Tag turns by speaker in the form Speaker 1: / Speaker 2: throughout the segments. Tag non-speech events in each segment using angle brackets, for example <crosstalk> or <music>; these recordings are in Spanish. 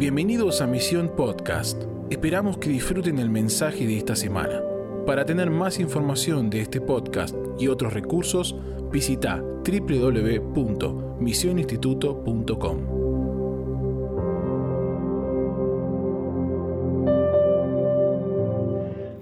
Speaker 1: Bienvenidos a Misión Podcast. Esperamos que disfruten el mensaje de esta semana. Para tener más información de este podcast y otros recursos, visita www.misioninstituto.com.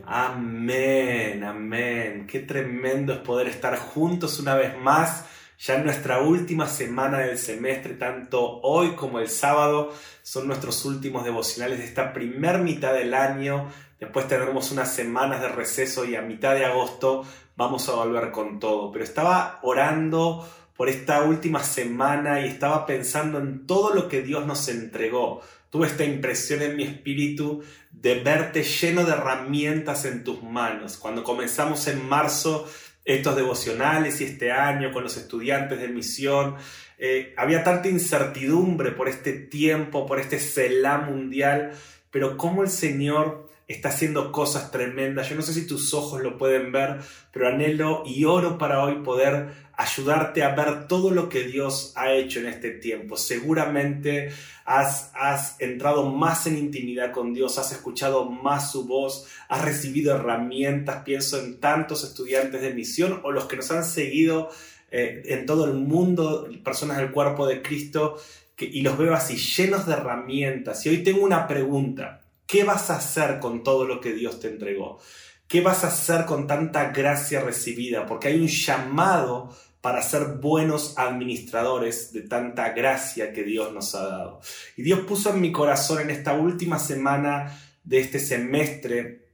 Speaker 2: Amén, amén. Qué tremendo es poder estar juntos una vez más ya en nuestra última semana del semestre, tanto hoy como el sábado, son nuestros últimos devocionales de esta primer mitad del año. Después tendremos unas semanas de receso y a mitad de agosto vamos a volver con todo. Pero estaba orando por esta última semana y estaba pensando en todo lo que Dios nos entregó. Tuve esta impresión en mi espíritu de verte lleno de herramientas en tus manos. Cuando comenzamos en marzo estos devocionales y este año con los estudiantes de misión. Eh, había tanta incertidumbre por este tiempo, por este celá mundial, pero cómo el Señor está haciendo cosas tremendas. Yo no sé si tus ojos lo pueden ver, pero anhelo y oro para hoy poder ayudarte a ver todo lo que Dios ha hecho en este tiempo. Seguramente has, has entrado más en intimidad con Dios, has escuchado más su voz, has recibido herramientas. Pienso en tantos estudiantes de misión o los que nos han seguido eh, en todo el mundo, personas del cuerpo de Cristo, y los veo así llenos de herramientas. Y hoy tengo una pregunta. ¿Qué vas a hacer con todo lo que Dios te entregó? ¿Qué vas a hacer con tanta gracia recibida? Porque hay un llamado para ser buenos administradores de tanta gracia que Dios nos ha dado. Y Dios puso en mi corazón en esta última semana de este semestre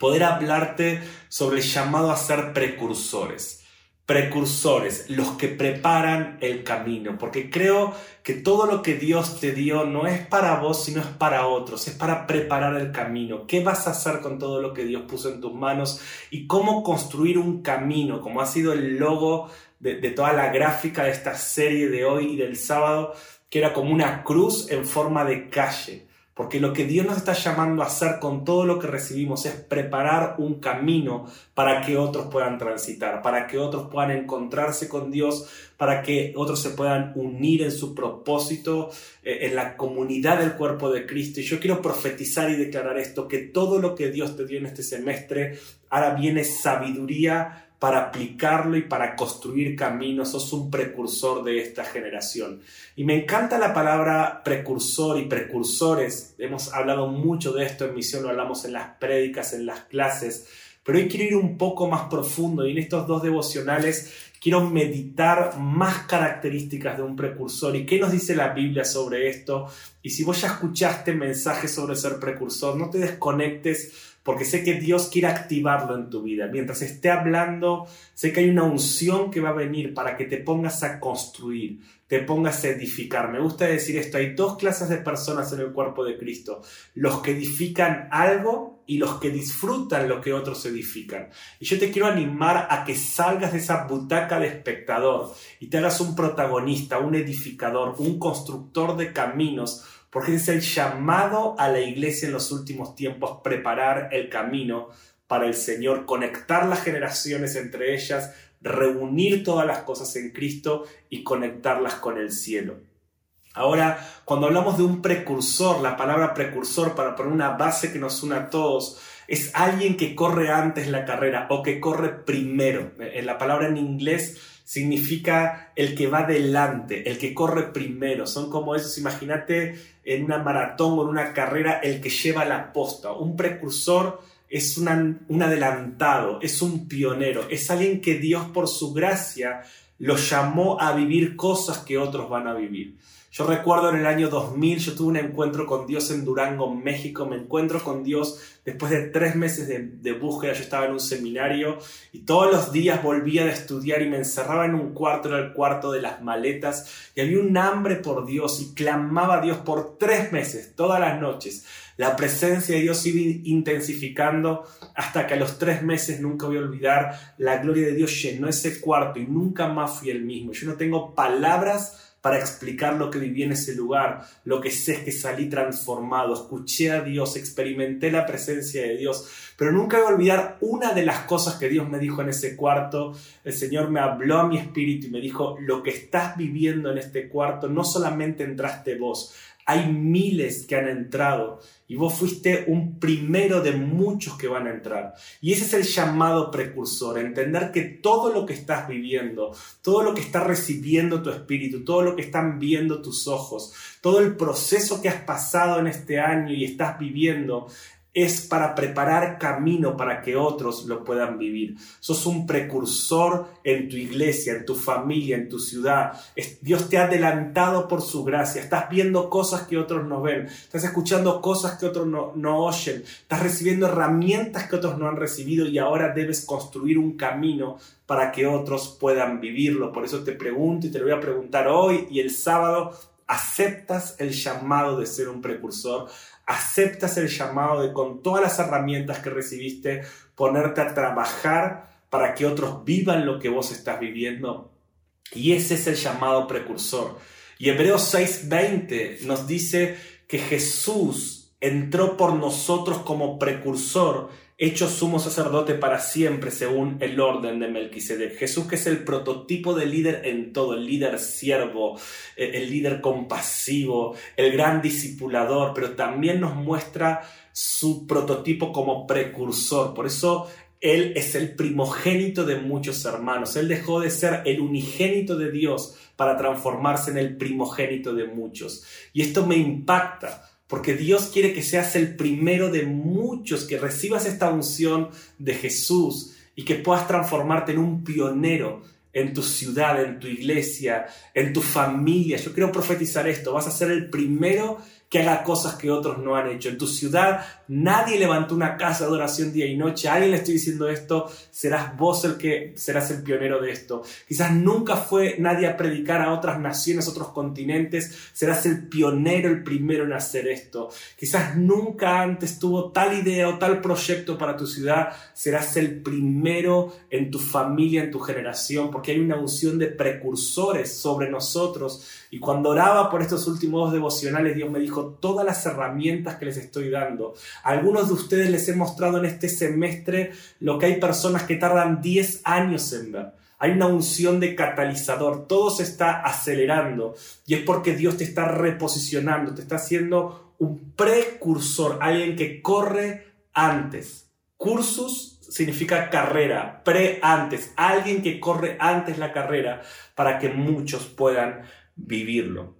Speaker 2: poder hablarte sobre el llamado a ser precursores precursores, los que preparan el camino, porque creo que todo lo que Dios te dio no es para vos, sino es para otros, es para preparar el camino. ¿Qué vas a hacer con todo lo que Dios puso en tus manos y cómo construir un camino, como ha sido el logo de, toda la gráfica de esta serie de hoy y del sábado, que era como una cruz en forma de calle. Porque lo que Dios nos está llamando a hacer con todo lo que recibimos es preparar un camino para que otros puedan transitar, para que otros puedan encontrarse con Dios, para que otros se puedan unir en su propósito, eh, en la comunidad del cuerpo de Cristo. Y yo quiero profetizar y declarar esto, que todo lo que Dios te dio en este semestre, ahora viene sabiduría para aplicarlo y para construir caminos, sos un precursor de esta generación. Y me encanta la palabra precursor y precursores. Hemos hablado mucho de esto en misión, lo hablamos en las prédicas, en las clases, pero hoy quiero ir un poco más profundo y en estos dos devocionales quiero meditar más características de un precursor y qué nos dice la Biblia sobre esto. Y si vos ya escuchaste mensajes sobre ser precursor, no te desconectes porque sé que Dios quiere activarlo en tu vida. Mientras esté hablando, sé que hay una unción que va a venir para que te pongas a construir, te pongas a edificar. Me gusta decir esto, hay dos clases de personas en el cuerpo de Cristo, los que edifican algo y los que disfrutan lo que otros edifican. Y yo te quiero animar a que salgas de esa butaca de espectador y te hagas un protagonista, un edificador, un constructor de caminos porque es el llamado a la iglesia en los últimos tiempos, preparar el camino para el Señor, conectar las generaciones entre ellas, reunir todas las cosas en Cristo y conectarlas con el cielo. Ahora, cuando hablamos de un precursor, la palabra precursor, para poner una base que nos una a todos, es alguien que corre antes la carrera o que corre primero. En la palabra en inglés significa el que va delante, el que corre primero. Son como esos, imagínate en una maratón o en una carrera, el que lleva la posta. Un precursor es un adelantado, es un pionero, es alguien que Dios por su gracia lo llamó a vivir cosas que otros van a vivir. Yo recuerdo en el año 2000, yo tuve un encuentro con Dios en Durango, México. Me encuentro con Dios después de tres meses de, búsqueda. Yo estaba en un seminario y todos los días volvía de estudiar y me encerraba en un cuarto, era el cuarto de las maletas. Y había un hambre por Dios y clamaba a Dios por tres meses, todas las noches. La presencia de Dios iba intensificando hasta que a los tres meses nunca voy a olvidar, la gloria de Dios llenó ese cuarto y nunca más fui el mismo. Yo no tengo palabras para explicar lo que viví en ese lugar. Lo que sé es que salí transformado, escuché a Dios, experimenté la presencia de Dios, pero nunca voy a olvidar una de las cosas que Dios me dijo en ese cuarto. El Señor me habló a mi espíritu y me dijo, lo que estás viviendo en este cuarto, no solamente entraste vos, Hay miles que han entrado y vos fuiste un primero de muchos que van a entrar. Y ese es el llamado precursor, entender que todo lo que estás viviendo, todo lo que está recibiendo tu espíritu, todo lo que están viendo tus ojos, todo el proceso que has pasado en este año y estás viviendo, es para preparar camino para que otros lo puedan vivir. Sos un precursor en tu iglesia, en tu familia, en tu ciudad. Dios te ha adelantado por su gracia. Estás viendo cosas que otros no ven. Estás escuchando cosas que otros no, no oyen. Estás recibiendo herramientas que otros no han recibido y ahora debes construir un camino para que otros puedan vivirlo. Por eso te pregunto y te lo voy a preguntar hoy y el sábado. ¿Aceptas el llamado de ser un precursor? Aceptas el llamado de con todas las herramientas que recibiste ponerte a trabajar para que otros vivan lo que vos estás viviendo. Y ese es el llamado precursor. Y Hebreos 6:20 nos dice que Jesús entró por nosotros como precursor hecho sumo sacerdote para siempre según el orden de Melquisedec. Jesús que es el prototipo de líder en todo, el líder siervo, eh, el líder compasivo, el gran discipulador, pero también nos muestra su prototipo como precursor. Por eso él es el primogénito de muchos hermanos. Él dejó de ser el unigénito de Dios para transformarse en el primogénito de muchos. Y esto me impacta porque Dios quiere que seas el primero de muchos, que recibas esta unción de Jesús y que puedas transformarte en un pionero en tu ciudad, en tu iglesia, en tu familia. Yo quiero profetizar esto, vas a ser el primero que haga cosas que otros no han hecho. En tu ciudad nadie levantó una casa de oración día y noche. A alguien le estoy diciendo esto, serás vos el que serás el pionero de esto. Quizás nunca fue nadie a predicar a otras naciones, otros continentes. Serás el pionero, el primero en hacer esto. Quizás nunca antes tuvo tal idea o tal proyecto para tu ciudad. Serás el primero en tu familia, en tu generación, porque hay una unción de precursores sobre nosotros. Y cuando oraba por estos últimos devocionales, Dios me dijo, todas las herramientas que les estoy dando. A algunos de ustedes les he mostrado en este semestre lo que hay personas que tardan 10 años en ver. Hay una unción de catalizador, todo se está acelerando y es porque Dios te está reposicionando, te está haciendo un precursor, alguien que corre antes. Cursus significa carrera, pre antes, alguien que corre antes la carrera para que muchos puedan vivirlo.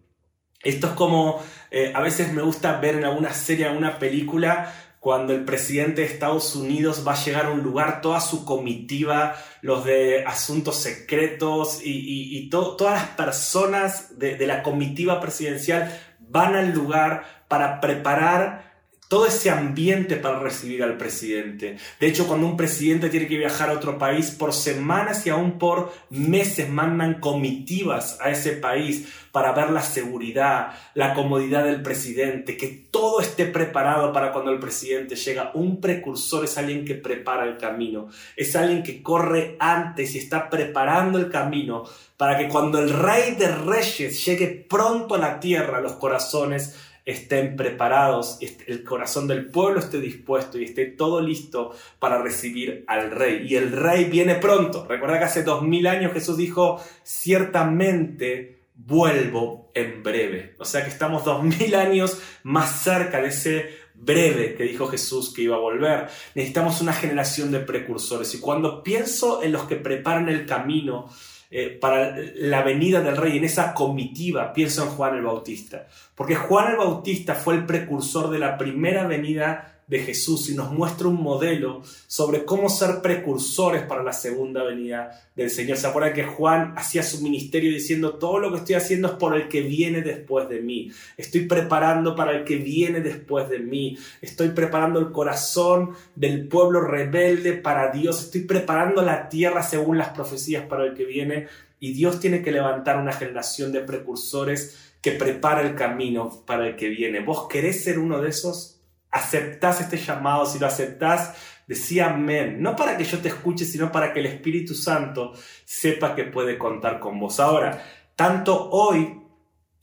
Speaker 2: Esto es como, eh, a veces me gusta ver en alguna serie, alguna película, cuando el presidente de Estados Unidos va a llegar a un lugar, toda su comitiva, los de asuntos secretos y, todas las personas de, de la comitiva presidencial van al lugar para preparar todo ese ambiente para recibir al presidente. De hecho, cuando un presidente tiene que viajar a otro país, por semanas y aún por meses mandan comitivas a ese país para ver la seguridad, la comodidad del presidente, que todo esté preparado para cuando el presidente llega. Un precursor es alguien que prepara el camino, es alguien que corre antes y está preparando el camino para que cuando el rey de reyes llegue pronto a la tierra, los corazones estén preparados, el corazón del pueblo esté dispuesto y esté todo listo para recibir al rey. Y el rey viene pronto. Recuerda que hace dos mil años Jesús dijo, ciertamente vuelvo en breve. O sea que estamos dos mil años más cerca de ese breve que dijo Jesús que iba a volver. Necesitamos una generación de precursores. Y cuando pienso en los que preparan el camino, eh, para la venida del rey, en esa comitiva, pienso en Juan el Bautista. Porque Juan el Bautista fue el precursor de la primera venida de Jesús y nos muestra un modelo sobre cómo ser precursores para la segunda venida del Señor. ¿Se acuerdan que Juan hacía su ministerio diciendo todo lo que estoy haciendo es por el que viene después de mí? Estoy preparando para el que viene después de mí. Estoy preparando el corazón del pueblo rebelde para Dios. Estoy preparando la tierra según las profecías para el que viene. Y Dios tiene que levantar una generación de precursores que prepara el camino para el que viene. ¿Vos querés ser uno de esos? Aceptás este llamado, si lo aceptás, decía amén. No para que yo te escuche, sino para que el Espíritu Santo sepa que puede contar con vos. Ahora, tanto hoy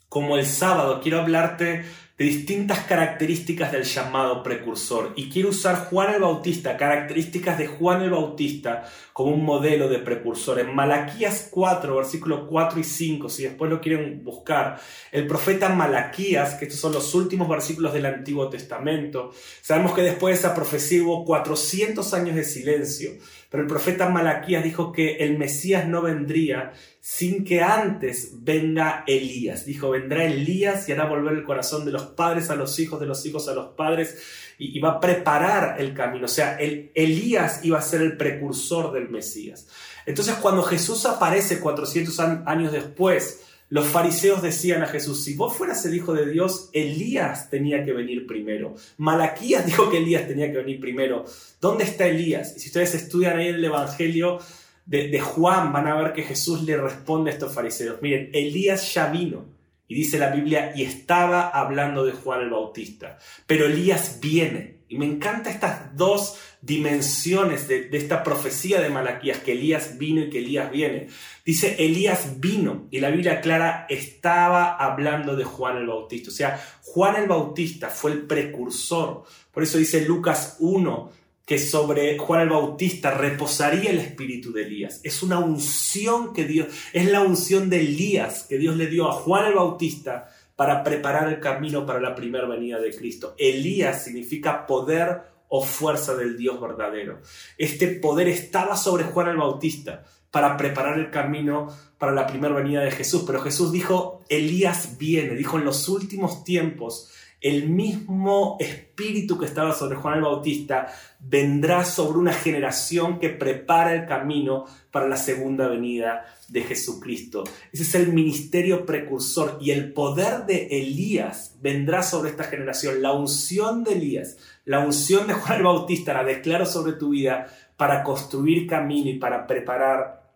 Speaker 2: como el sábado quiero hablarte de distintas características del llamado precursor. Y quiero usar Juan el Bautista, características de Juan el Bautista, como un modelo de precursor. En Malaquías 4, versículos 4 y 5, si después lo quieren buscar, el profeta Malaquías, que estos son los últimos versículos del Antiguo Testamento, sabemos que después de esa profecía hubo 400 años de silencio. Pero el profeta Malaquías dijo que el Mesías no vendría sin que antes venga Elías. Dijo, vendrá Elías y hará volver el corazón de los padres a los hijos, de los hijos a los padres, y, va a preparar el camino. O sea, el, Elías iba a ser el precursor del Mesías. Entonces, cuando Jesús aparece 400 años después, los fariseos decían a Jesús, si vos fueras el Hijo de Dios, Elías tenía que venir primero. Malaquías dijo que Elías tenía que venir primero. ¿Dónde está Elías? Y si ustedes estudian ahí el Evangelio de, Juan, van a ver que Jesús le responde a estos fariseos. Miren, Elías ya vino. Y dice la Biblia, y estaba hablando de Juan el Bautista. Pero Elías viene. Y me encanta estas dos dimensiones de, esta profecía de Malaquías, que Elías vino y que Elías viene. Dice, Elías vino y la Biblia clara estaba hablando de Juan el Bautista. O sea, Juan el Bautista fue el precursor. Por eso dice Lucas 1 que sobre Juan el Bautista reposaría el espíritu de Elías. Es una unción que Dios, es la unción de Elías que Dios le dio a Juan el Bautista para preparar el camino para la primera venida de Cristo. Elías significa poder o fuerza del Dios verdadero. Este poder estaba sobre Juan el Bautista para preparar el camino para la primera venida de Jesús. Pero Jesús dijo, Elías viene, dijo en los últimos tiempos, el mismo espíritu que estaba sobre Juan el Bautista vendrá sobre una generación que prepara el camino para la segunda venida de Jesucristo. Ese es el ministerio precursor y el poder de Elías vendrá sobre esta generación. La unción de Elías, la unción de Juan el Bautista la declaro sobre tu vida para construir camino y para preparar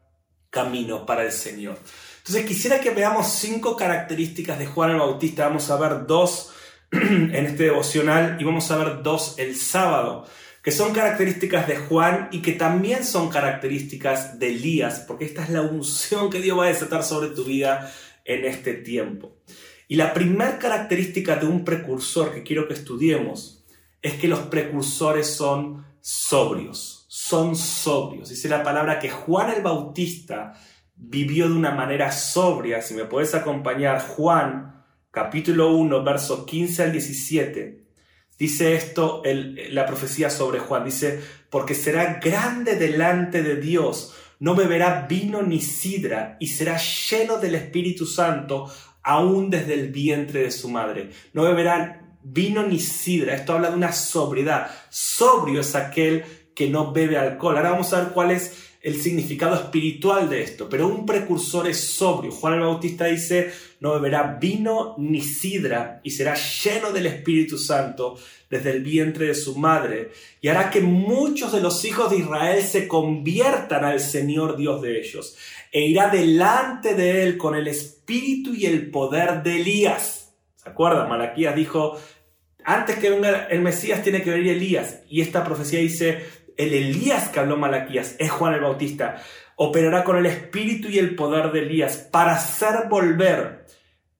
Speaker 2: camino para el Señor. Entonces quisiera que veamos cinco características de Juan el Bautista. Vamos a ver dos <clears throat> en este devocional y vamos a ver dos el sábado, que son características de Juan y que también son características de Elías, porque esta es la unción que Dios va a desatar sobre tu vida en este tiempo. Y la primera característica de un precursor que quiero que estudiemos es que los precursores son sobrios, son sobrios. Dice la palabra que Juan el Bautista vivió de una manera sobria. Si me puedes acompañar, Juan capítulo 1, versos 15 al 17, dice esto la profecía sobre Juan. Dice, porque será grande delante de Dios, no beberá vino ni sidra, y será lleno del Espíritu Santo aún desde el vientre de su madre. No beberá vino ni sidra. Esto habla de una sobriedad. Sobrio es aquel que no bebe alcohol. Ahora vamos a ver cuál es el significado espiritual de esto, pero un precursor es sobrio. Juan el Bautista dice, no beberá vino ni sidra y será lleno del Espíritu Santo desde el vientre de su madre y hará que muchos de los hijos de Israel se conviertan al Señor Dios de ellos e irá delante de él con el espíritu y el poder de Elías. ¿Se acuerdan? Malaquías dijo, antes que venga el Mesías tiene que venir Elías y esta profecía dice, el Elías que habló Malaquías es Juan el Bautista. Operará con el espíritu y el poder de Elías para hacer volver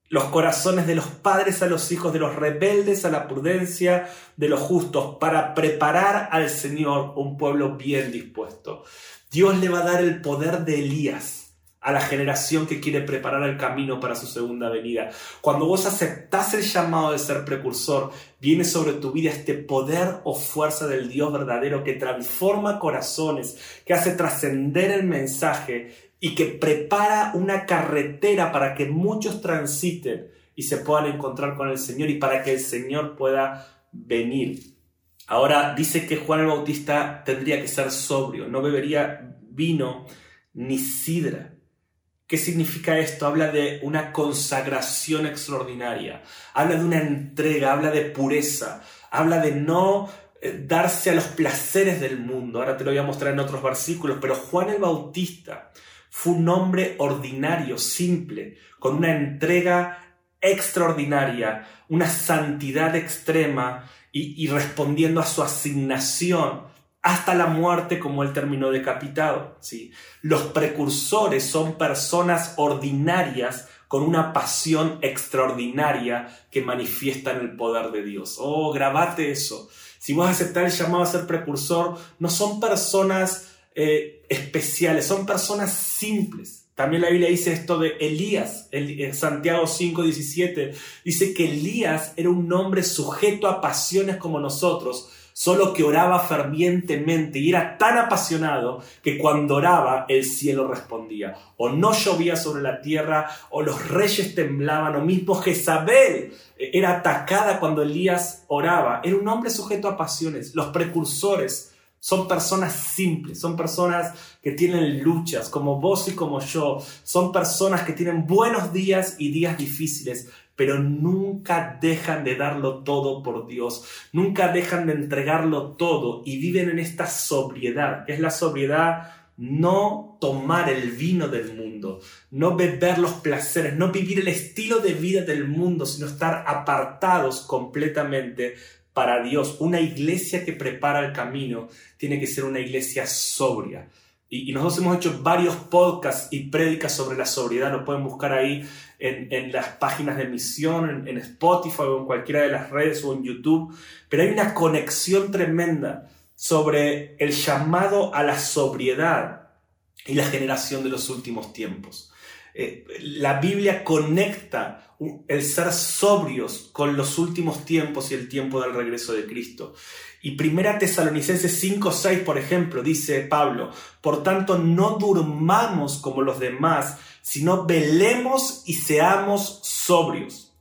Speaker 2: los corazones de los padres a los hijos, de los rebeldes a la prudencia de los justos, para preparar al Señor un pueblo bien dispuesto. Dios le va a dar el poder de Elías a la generación que quiere preparar el camino para su segunda venida. Cuando vos aceptás el llamado de ser precursor, viene sobre tu vida este poder o fuerza del Dios verdadero que transforma corazones, que hace trascender el mensaje y que prepara una carretera para que muchos transiten y se puedan encontrar con el Señor y para que el Señor pueda venir. Ahora dice que Juan el Bautista tendría que ser sobrio, no bebería vino ni sidra. ¿Qué significa esto? Habla de una consagración extraordinaria, habla de una entrega, habla de pureza, habla de no eh, darse a los placeres del mundo. Ahora te lo voy a mostrar en otros versículos, pero Juan el Bautista fue un hombre ordinario, simple, con una entrega extraordinaria, una santidad extrema y, respondiendo a su asignación hasta la muerte como él terminó decapitado. ¿sí? Los precursores son personas ordinarias con una pasión extraordinaria que manifiestan el poder de Dios. Oh, grabate eso. Si vos aceptar el llamado a ser precursor, no son personas eh, especiales, son personas simples. También la Biblia dice esto de Elías, en Santiago 5:17, dice que Elías era un hombre sujeto a pasiones como nosotros, solo que oraba fervientemente y era tan apasionado que cuando oraba el cielo respondía. O no llovía sobre la tierra, o los reyes temblaban, o mismo Jezabel era atacada cuando Elías oraba. Era un hombre sujeto a pasiones. Los precursores son personas simples, son personas que tienen luchas como vos y como yo, son personas que tienen buenos días y días difíciles, pero nunca dejan de darlo todo por Dios, nunca dejan de entregarlo todo y viven en esta sobriedad, es la sobriedad no tomar el vino del mundo, no beber los placeres, no vivir el estilo de vida del mundo, sino estar apartados completamente para Dios. Una iglesia que prepara el camino tiene que ser una iglesia sobria. Y, nosotros hemos hecho varios podcasts y prédicas sobre la sobriedad. Lo pueden buscar ahí en, las páginas de misión, en, Spotify o en cualquiera de las redes o en YouTube. Pero hay una conexión tremenda sobre el llamado a la sobriedad y la generación de los últimos tiempos. Eh, la Biblia conecta el ser sobrios con los últimos tiempos y el tiempo del regreso de Cristo. Y Primera Tesalonicenses 5:6, por ejemplo, dice Pablo, por tanto no durmamos como los demás, sino velemos y seamos sobrios.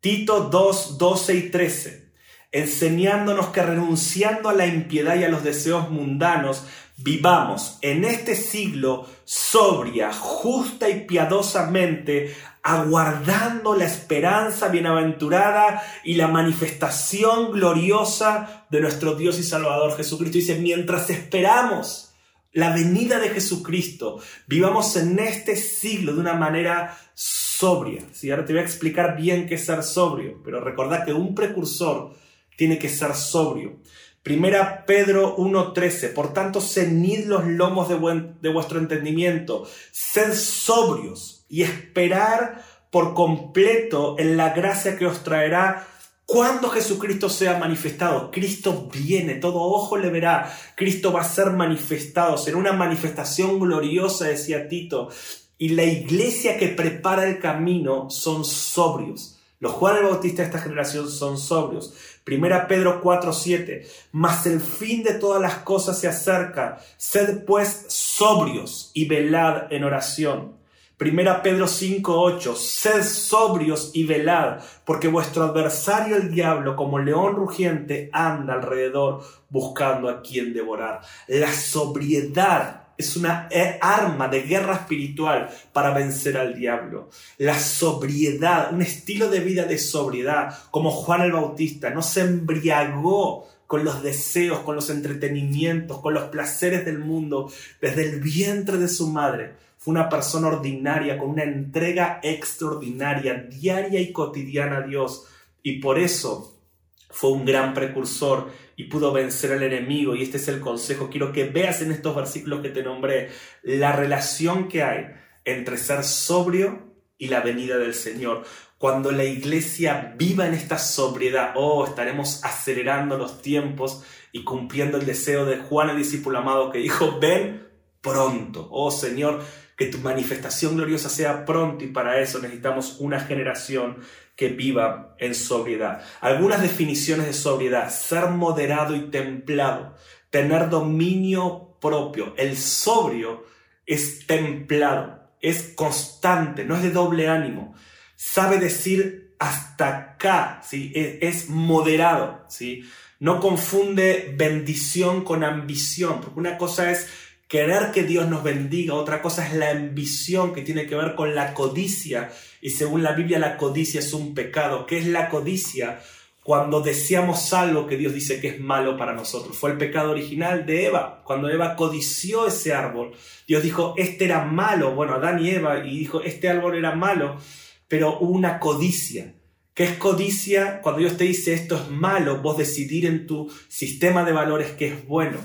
Speaker 2: Tito 2, 12 y 13, enseñándonos que renunciando a la impiedad y a los deseos mundanos, vivamos en este siglo sobria, justa y piadosamente, aguardando la esperanza bienaventurada y la manifestación gloriosa de nuestro Dios y Salvador Jesucristo. Dice, mientras esperamos la venida de Jesucristo, vivamos en este siglo de una manera sobria. ¿sí? Ahora te voy a explicar bien qué es ser sobrio, pero recordad que un precursor tiene que ser sobrio. Primera Pedro 1.13, por tanto, cenid los lomos de, de vuestro entendimiento, sed sobrios y esperar por completo en la gracia que os traerá cuando Jesucristo sea manifestado. Cristo viene, todo ojo le verá, Cristo va a ser manifestado, será una manifestación gloriosa, decía Tito, y la iglesia que prepara el camino son sobrios. Los Juan el Bautista de esta generación son sobrios. Primera Pedro 4:7. Mas el fin de todas las cosas se acerca. Sed pues sobrios y velad en oración. Primera Pedro 5:8. Sed sobrios y velad, porque vuestro adversario el diablo, como león rugiente, anda alrededor buscando a quien devorar. La sobriedad es una eh, arma de guerra espiritual para vencer al diablo. La sobriedad, un estilo de vida de sobriedad, como Juan el Bautista, no se embriagó con los deseos, con los entretenimientos, con los placeres del mundo desde el vientre de su madre. Fue una persona ordinaria, con una entrega extraordinaria, diaria y cotidiana a Dios. Y por eso fue un gran precursor y pudo vencer al enemigo. Y este es el consejo. Quiero que veas en estos versículos que te nombré la relación que hay entre ser sobrio y la venida del Señor. Cuando la iglesia viva en esta sobriedad, oh, estaremos acelerando los tiempos y cumpliendo el deseo de Juan el discípulo amado que dijo, ven pronto. Oh Señor, que tu manifestación gloriosa sea pronto y para eso necesitamos una generación que viva en sobriedad. Algunas definiciones de sobriedad, ser moderado y templado, tener dominio propio. El sobrio es templado, es constante, no es de doble ánimo. Sabe decir hasta acá, ¿sí? es, es moderado. ¿sí? No confunde bendición con ambición, porque una cosa es querer que Dios nos bendiga, otra cosa es la ambición que tiene que ver con la codicia. Y según la Biblia, la codicia es un pecado. ¿Qué es la codicia? Cuando deseamos algo que Dios dice que es malo para nosotros. Fue el pecado original de Eva. Cuando Eva codició ese árbol, Dios dijo, este era malo. Bueno, Adán y Eva, y dijo, este árbol era malo, pero hubo una codicia. ¿Qué es codicia? Cuando Dios te dice esto es malo, vos decidir en tu sistema de valores que es bueno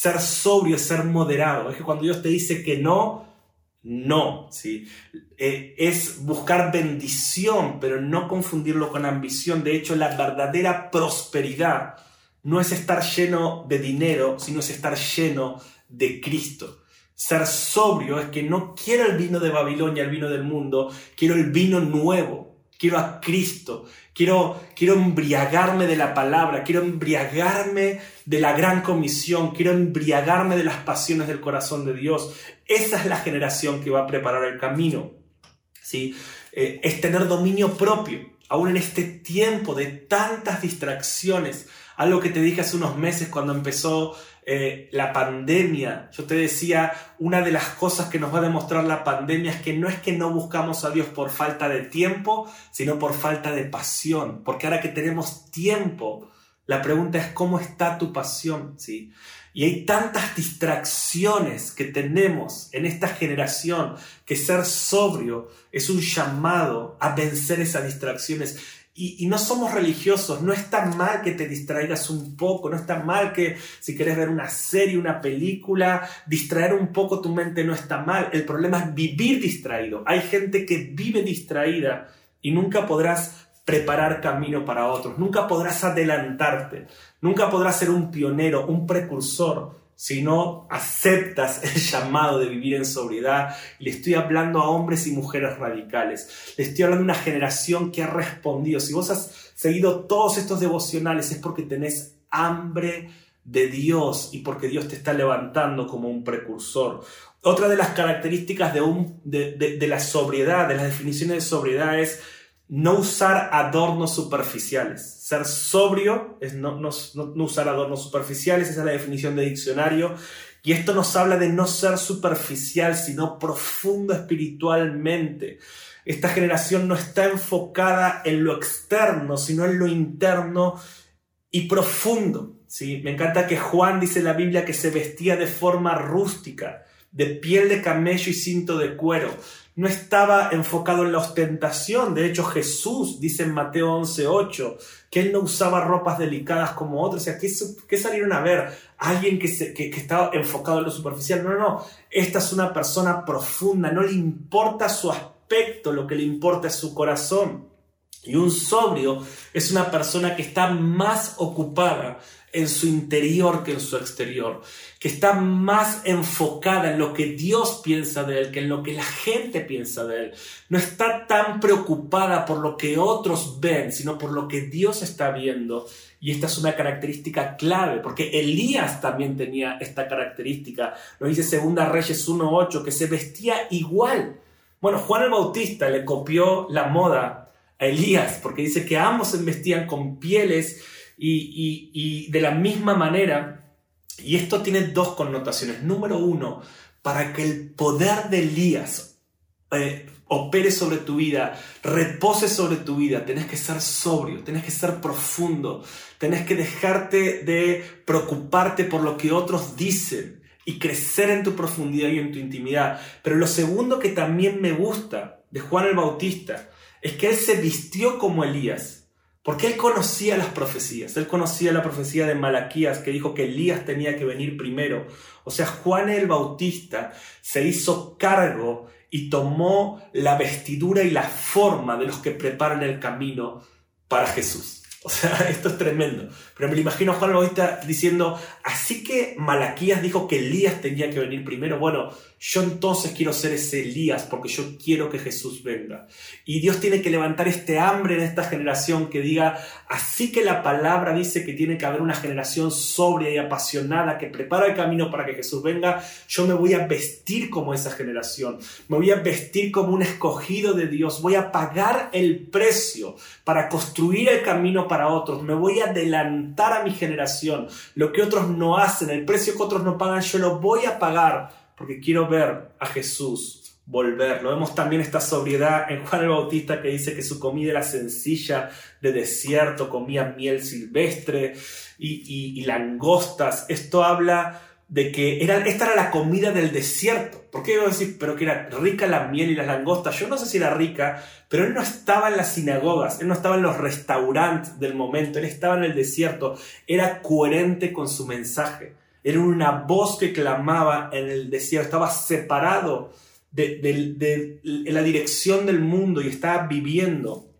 Speaker 2: ser sobrio, ser moderado. Es que cuando Dios te dice que no, No, ¿sí? Eh, es buscar bendición, pero no confundirlo con ambición. De hecho, la verdadera prosperidad no es estar lleno de dinero, sino es estar lleno de Cristo. Ser sobrio es que no quiero el vino de Babilonia, el vino del mundo, quiero el vino nuevo, quiero a Cristo, quiero, quiero embriagarme de la palabra, quiero embriagarme de la gran comisión, quiero embriagarme de las pasiones del corazón de Dios. Esa es la generación que va a preparar el camino. ¿sí? Eh, es tener dominio propio, aún en este tiempo de tantas distracciones. Algo que te dije hace unos meses cuando empezó eh, la pandemia. Yo te decía, una de las cosas que nos va a demostrar la pandemia es que no es que no buscamos a Dios por falta de tiempo, sino por falta de pasión. Porque ahora que tenemos tiempo, la pregunta es cómo está tu pasión, ¿sí? Y hay tantas distracciones que tenemos en esta generación que ser sobrio es un llamado a vencer esas distracciones. Y, no somos religiosos, no está mal que te distraigas un poco, no está mal que si quieres ver una serie, una película, distraer un poco tu mente no está mal. El problema es vivir distraído. Hay gente que vive distraída y nunca podrás preparar camino para otros, nunca podrás adelantarte, nunca podrás ser un pionero, un precursor si no aceptas el llamado de vivir en sobriedad. Le estoy hablando a hombres y mujeres radicales. Le estoy hablando a una generación que ha respondido. Si vos has seguido todos estos devocionales es porque tenés hambre de Dios y porque Dios te está levantando como un precursor. Otra de las características de, un, de la sobriedad, de las definiciones de sobriedad es no usar adornos superficiales. Ser sobrio es no, usar adornos superficiales, esa es la definición de diccionario. Y esto nos habla de no ser superficial, sino profundo espiritualmente. Esta generación no está enfocada en lo externo, sino en lo interno y profundo. ¿sí? Me encanta que Juan dice en la Biblia que se vestía de forma rústica, de piel de camello y cinto de cuero no estaba enfocado en la ostentación. De hecho, Jesús dice en Mateo 11:8 que él no usaba ropas delicadas como otros. O sea, ¿qué, salieron a ver? Alguien que, estaba enfocado en lo superficial. No, no, no. Esta es una persona profunda. No le importa su aspecto, lo que le importa es su corazón. Y un sobrio es una persona que está más ocupada en su interior que en su exterior, que está más enfocada en lo que Dios piensa de él que en lo que la gente piensa de él. No está tan preocupada por lo que otros ven, sino por lo que Dios está viendo. Y esta es una característica clave, porque Elías también tenía esta característica. Lo dice Segunda Reyes 1.8, que se vestía igual. Bueno, Juan el Bautista le copió la moda a Elías, porque dice que ambos se vestían con pieles y, de la misma manera, y esto tiene dos connotaciones. Número uno, para que el poder de Elías eh, opere sobre tu vida, repose sobre tu vida, tenés que ser sobrio, tenés que ser profundo, tenés que dejarte de preocuparte por lo que otros dicen y crecer en tu profundidad y en tu intimidad. Pero lo segundo que también me gusta de Juan el Bautista es que él se vistió como Elías. Porque él conocía las profecías, él conocía la profecía de Malaquías que dijo que Elías tenía que venir primero. O sea, Juan el Bautista se hizo cargo y tomó la vestidura y la forma de los que preparan el camino para Jesús. O sea, <laughs> esto es tremendo. Pero me lo imagino a Juan el Bautista diciendo, así que Malaquías dijo que Elías tenía que venir primero. Bueno, yo entonces quiero ser ese Elías porque yo quiero que Jesús venga. Y Dios tiene que levantar este hambre en esta generación que diga, así que la palabra dice que tiene que haber una generación sobria y apasionada que prepara el camino para que Jesús venga, yo me voy a vestir como esa generación. Me voy a vestir como un escogido de Dios. Voy a pagar el precio para construir el camino para otros. Me voy a adelantar a mi generación. Lo que otros no hacen, el precio que otros no pagan, yo lo voy a pagar porque quiero ver a Jesús volver. Lo vemos también esta sobriedad en Juan el Bautista que dice que su comida era sencilla, de desierto, comía miel silvestre y, langostas. Esto habla de que era, esta era la comida del desierto. ¿Por qué a decir, pero que era rica la miel y las langostas? Yo no sé si era rica, pero él no estaba en las sinagogas, él no estaba en los restaurantes del momento, él estaba en el desierto, era coherente con su mensaje. Era una voz que clamaba en el desierto, estaba separado de, la dirección del mundo y estaba viviendo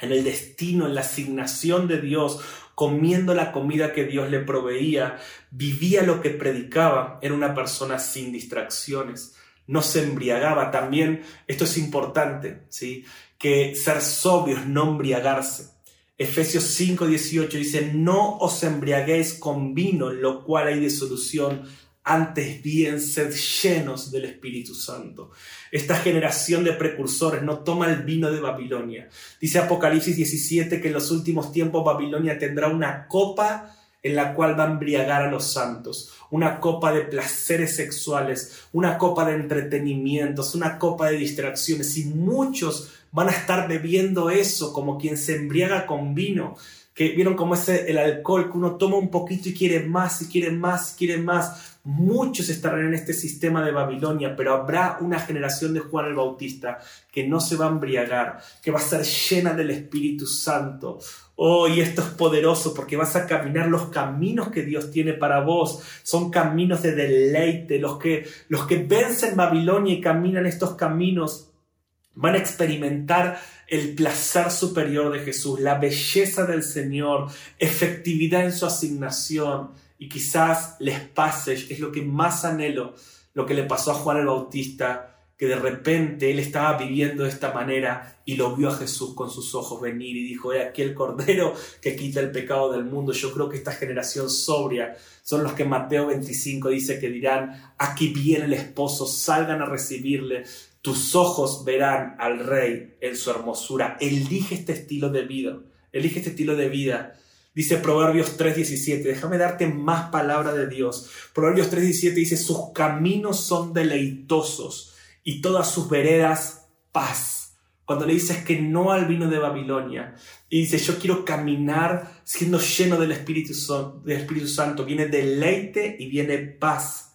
Speaker 2: en el destino, en la asignación de Dios, comiendo la comida que Dios le proveía, vivía lo que predicaba, era una persona sin distracciones, no se embriagaba. También, esto es importante, ¿sí? que ser sobrios, no embriagarse. Efesios 5:18 dice, no os embriaguéis con vino, lo cual hay de solución, antes bien sed llenos del Espíritu Santo. Esta generación de precursores no toma el vino de Babilonia. Dice Apocalipsis 17 que en los últimos tiempos Babilonia tendrá una copa en la cual va a embriagar a los santos, una copa de placeres sexuales, una copa de entretenimientos, una copa de distracciones y muchos van a estar bebiendo eso como quien se embriaga con vino que vieron cómo es el alcohol, que uno toma un poquito y quiere más, y quiere más, y quiere más. Muchos estarán en este sistema de Babilonia, pero habrá una generación de Juan el Bautista que no se va a embriagar, que va a ser llena del Espíritu Santo. Oh, y esto es poderoso porque vas a caminar los caminos que Dios tiene para vos. Son caminos de deleite. Los que, los que vencen Babilonia y caminan estos caminos van a experimentar el placer superior de Jesús, la belleza del Señor, efectividad en su asignación. Y quizás les pase, es lo que más anhelo, lo que le pasó a Juan el Bautista, que de repente él estaba viviendo de esta manera y lo vio a Jesús con sus ojos venir y dijo, he aquí el Cordero que quita el pecado del mundo. Yo creo que esta generación sobria son los que Mateo 25 dice que dirán, aquí viene el esposo, salgan a recibirle tus ojos verán al rey en su hermosura. Elige este estilo de vida. Elige este estilo de vida. Dice Proverbios 3:17. Déjame darte más palabra de Dios. Proverbios 3:17 dice, sus caminos son deleitosos y todas sus veredas paz. Cuando le dices que no al vino de Babilonia y dice, yo quiero caminar siendo lleno del Espíritu, del Espíritu Santo, viene deleite y viene paz.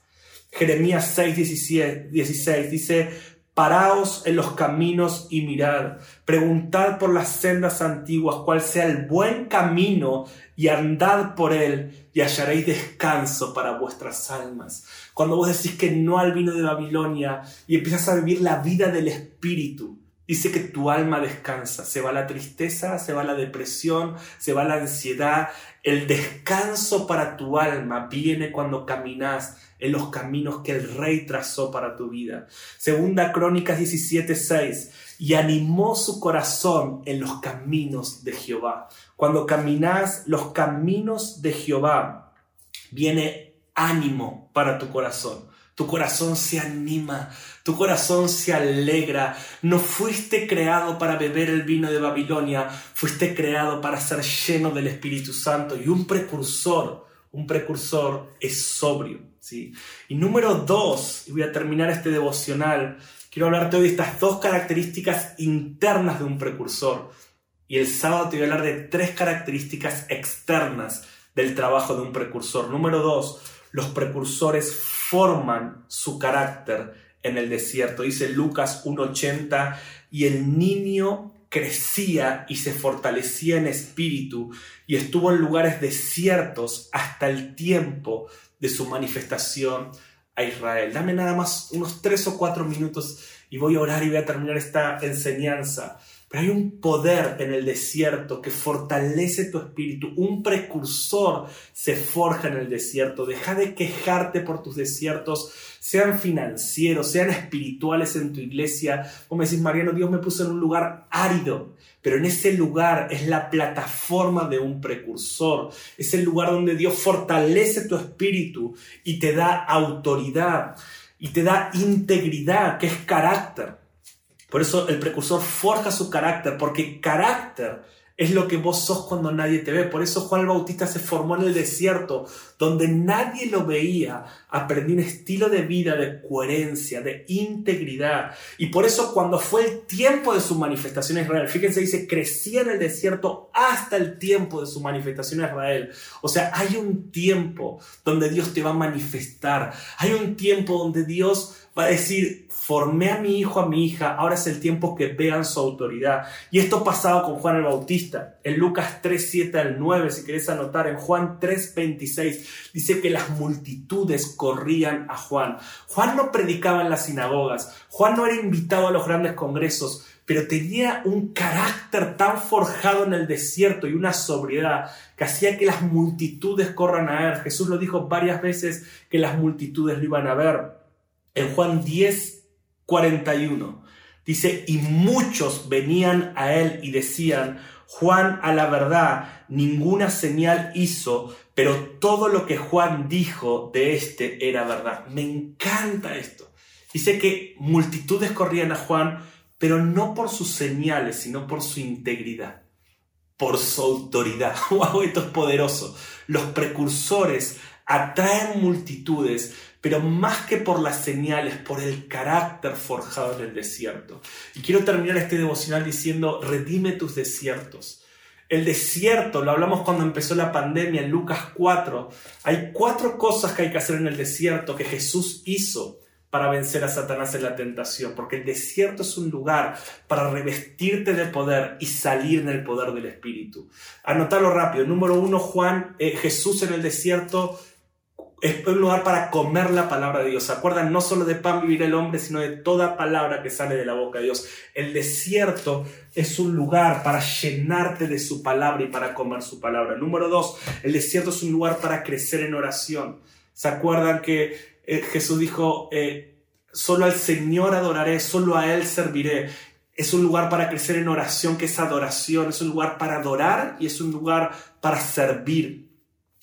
Speaker 2: Jeremías 6, 16 dice, Paraos en los caminos y mirad, preguntad por las sendas antiguas cuál sea el buen camino y andad por él y hallaréis descanso para vuestras almas. Cuando vos decís que no al vino de Babilonia y empiezas a vivir la vida del Espíritu, dice que tu alma descansa. Se va la tristeza, se va la depresión, se va la ansiedad. El descanso para tu alma viene cuando caminas en los caminos que el rey trazó para tu vida. Segunda Crónicas 17:6, y animó su corazón en los caminos de Jehová. Cuando caminas los caminos de Jehová, viene ánimo para tu corazón. Tu corazón se anima, tu corazón se alegra. No fuiste creado para beber el vino de Babilonia, fuiste creado para ser lleno del Espíritu Santo y un precursor, un precursor es sobrio. Y número dos, y voy a terminar este devocional, quiero hablarte hoy de estas dos características internas de un precursor. Y el sábado te voy a hablar de tres características externas del trabajo de un precursor. Número dos, los precursores forman su carácter en el desierto. Dice Lucas 1.80, y el niño crecía y se fortalecía en espíritu y estuvo en lugares desiertos hasta el tiempo de su manifestación a Israel. Dame nada más unos tres o cuatro minutos y voy a orar y voy a terminar esta enseñanza. Pero hay un poder en el desierto que fortalece tu espíritu. Un precursor se forja en el desierto. Deja de quejarte por tus desiertos, sean financieros, sean espirituales en tu iglesia. Como decís, Mariano, Dios me puso en un lugar árido. Pero en ese lugar es la plataforma de un precursor. Es el lugar donde Dios fortalece tu espíritu y te da autoridad y te da integridad, que es carácter. Por eso el precursor forja su carácter, porque carácter es lo que vos sos cuando nadie te ve. Por eso Juan el Bautista se formó en el desierto, donde nadie lo veía. Aprendió un estilo de vida de coherencia, de integridad. Y por eso cuando fue el tiempo de su manifestación a Israel, fíjense, dice, crecía en el desierto hasta el tiempo de su manifestación a Israel. O sea, hay un tiempo donde Dios te va a manifestar. Hay un tiempo donde Dios Va a decir, formé a mi hijo, a mi hija, ahora es el tiempo que vean su autoridad. Y esto pasado con Juan el Bautista. En Lucas 3, 7 al 9, si querés anotar, en Juan 3, 26, dice que las multitudes corrían a Juan. Juan no predicaba en las sinagogas, Juan no era invitado a los grandes congresos, pero tenía un carácter tan forjado en el desierto y una sobriedad que hacía que las multitudes corran a él. Jesús lo dijo varias veces que las multitudes lo iban a ver. En Juan 10, 41 dice, y muchos venían a él y decían, Juan a la verdad ninguna señal hizo, pero todo lo que Juan dijo de este era verdad. Me encanta esto. Dice que multitudes corrían a Juan, pero no por sus señales, sino por su integridad por su autoridad. <laughs> ¡Wow! Esto es poderoso. Los precursores atraen multitudes, pero más que por las señales, por el carácter forjado en el desierto. Y quiero terminar este devocional diciendo, redime tus desiertos. El desierto, lo hablamos cuando empezó la pandemia en Lucas 4. Hay cuatro cosas que hay que hacer en el desierto que Jesús hizo para vencer a Satanás en la tentación, porque el desierto es un lugar para revestirte de poder y salir en el poder del Espíritu. Anotarlo rápido. Número uno, Juan, eh, Jesús en el desierto es un lugar para comer la palabra de Dios. ¿Se acuerdan? No solo de pan vivir el hombre, sino de toda palabra que sale de la boca de Dios. El desierto es un lugar para llenarte de su palabra y para comer su palabra. Número dos, el desierto es un lugar para crecer en oración. ¿Se acuerdan que eh, Jesús dijo, eh, solo al Señor adoraré, solo a Él serviré. Es un lugar para crecer en oración, que es adoración, es un lugar para adorar y es un lugar para servir.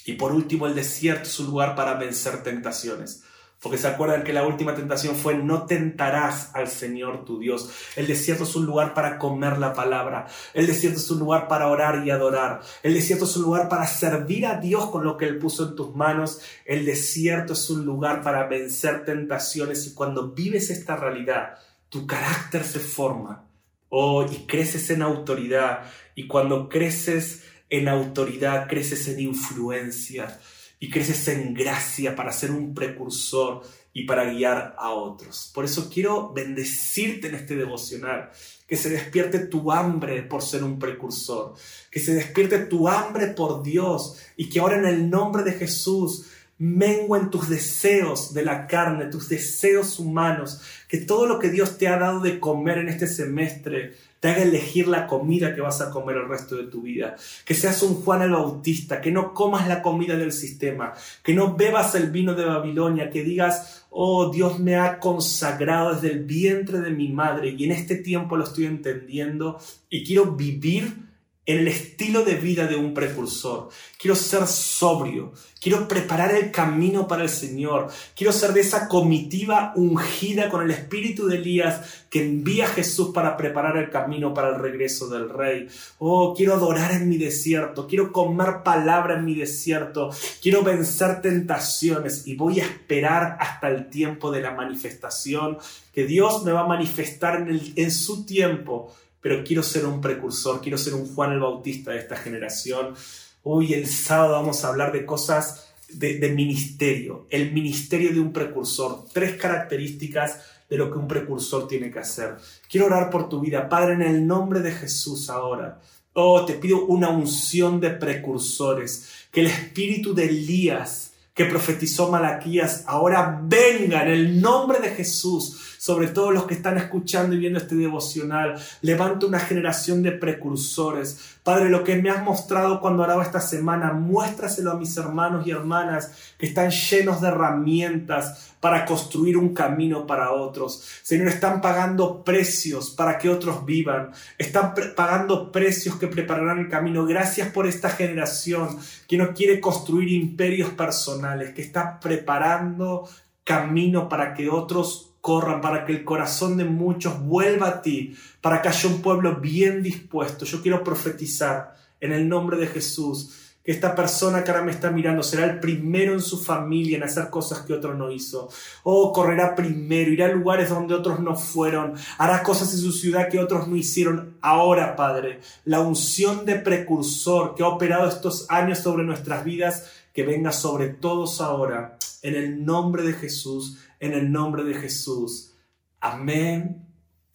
Speaker 2: Y por último, el desierto es un lugar para vencer tentaciones. Porque se acuerdan que la última tentación fue no tentarás al Señor tu Dios. El desierto es un lugar para comer la palabra. El desierto es un lugar para orar y adorar. El desierto es un lugar para servir a Dios con lo que Él puso en tus manos. El desierto es un lugar para vencer tentaciones y cuando vives esta realidad, tu carácter se forma. Oh, y creces en autoridad. Y cuando creces en autoridad, creces en influencia y creces en gracia para ser un precursor y para guiar a otros. Por eso quiero bendecirte en este devocional, que se despierte tu hambre por ser un precursor, que se despierte tu hambre por Dios y que ahora en el nombre de Jesús menguen tus deseos de la carne, tus deseos humanos, que todo lo que Dios te ha dado de comer en este semestre te haga elegir la comida que vas a comer el resto de tu vida. Que seas un Juan el Bautista, que no comas la comida del sistema, que no bebas el vino de Babilonia, que digas, oh Dios me ha consagrado desde el vientre de mi madre y en este tiempo lo estoy entendiendo y quiero vivir el estilo de vida de un precursor. Quiero ser sobrio, quiero preparar el camino para el Señor, quiero ser de esa comitiva ungida con el espíritu de Elías que envía a Jesús para preparar el camino para el regreso del Rey. Oh, quiero adorar en mi desierto, quiero comer palabra en mi desierto, quiero vencer tentaciones y voy a esperar hasta el tiempo de la manifestación, que Dios me va a manifestar en, en su tiempo pero quiero ser un precursor, quiero ser un Juan el Bautista de esta generación. Hoy el sábado vamos a hablar de cosas de, ministerio, el ministerio de un precursor, tres características de lo que un precursor tiene que hacer. Quiero orar por tu vida, Padre, en el nombre de Jesús ahora. Oh, te pido una unción de precursores, que el espíritu de Elías que profetizó Malaquías ahora venga en el nombre de Jesús sobre todos los que están escuchando y viendo este devocional. Levanta una generación de precursores. Padre, lo que me has mostrado cuando oraba esta semana, muéstraselo a mis hermanos y hermanas que están llenos de herramientas para construir un camino para otros. Señor, están pagando precios para que otros vivan. Están pagando precios que prepararán el camino. Gracias por esta generación que no quiere construir imperios personales, que está preparando camino para que otros corran, para que el corazón de muchos vuelva a ti, para que haya un pueblo bien dispuesto. Yo quiero profetizar en el nombre de Jesús que esta persona que ahora me está mirando será el primero en su familia en hacer cosas que otro no hizo. O oh, correrá primero, irá a lugares donde otros no fueron, hará cosas en su ciudad que otros no hicieron. Ahora, Padre, la unción de precursor que ha operado estos años sobre nuestras vidas que venga sobre todos ahora, en el nombre de Jesús, en el nombre de Jesús. Amén,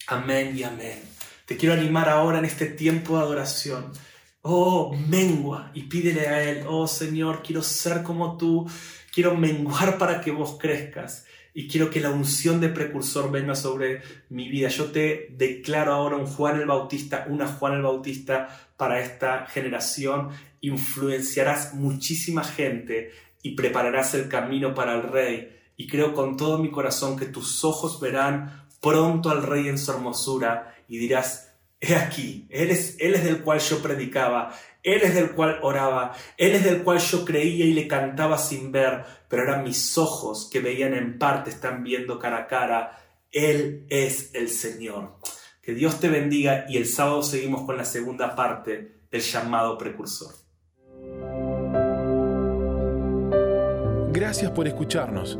Speaker 2: amén y amén. Te quiero animar ahora en este tiempo de adoración. Oh, mengua y pídele a Él, oh Señor, quiero ser como tú, quiero menguar para que vos crezcas y quiero que la unción de precursor venga sobre mi vida. Yo te declaro ahora un Juan el Bautista, una Juan el Bautista para esta generación. Influenciarás muchísima gente y prepararás el camino para el Rey. Y creo con todo mi corazón que tus ojos verán pronto al Rey en su hermosura y dirás, He aquí, él es, él es del cual yo predicaba, Él es del cual oraba, Él es del cual yo creía y le cantaba sin ver, pero eran mis ojos que veían en parte, están viendo cara a cara. Él es el Señor. Que Dios te bendiga y el sábado seguimos con la segunda parte del llamado precursor.
Speaker 1: Gracias por escucharnos.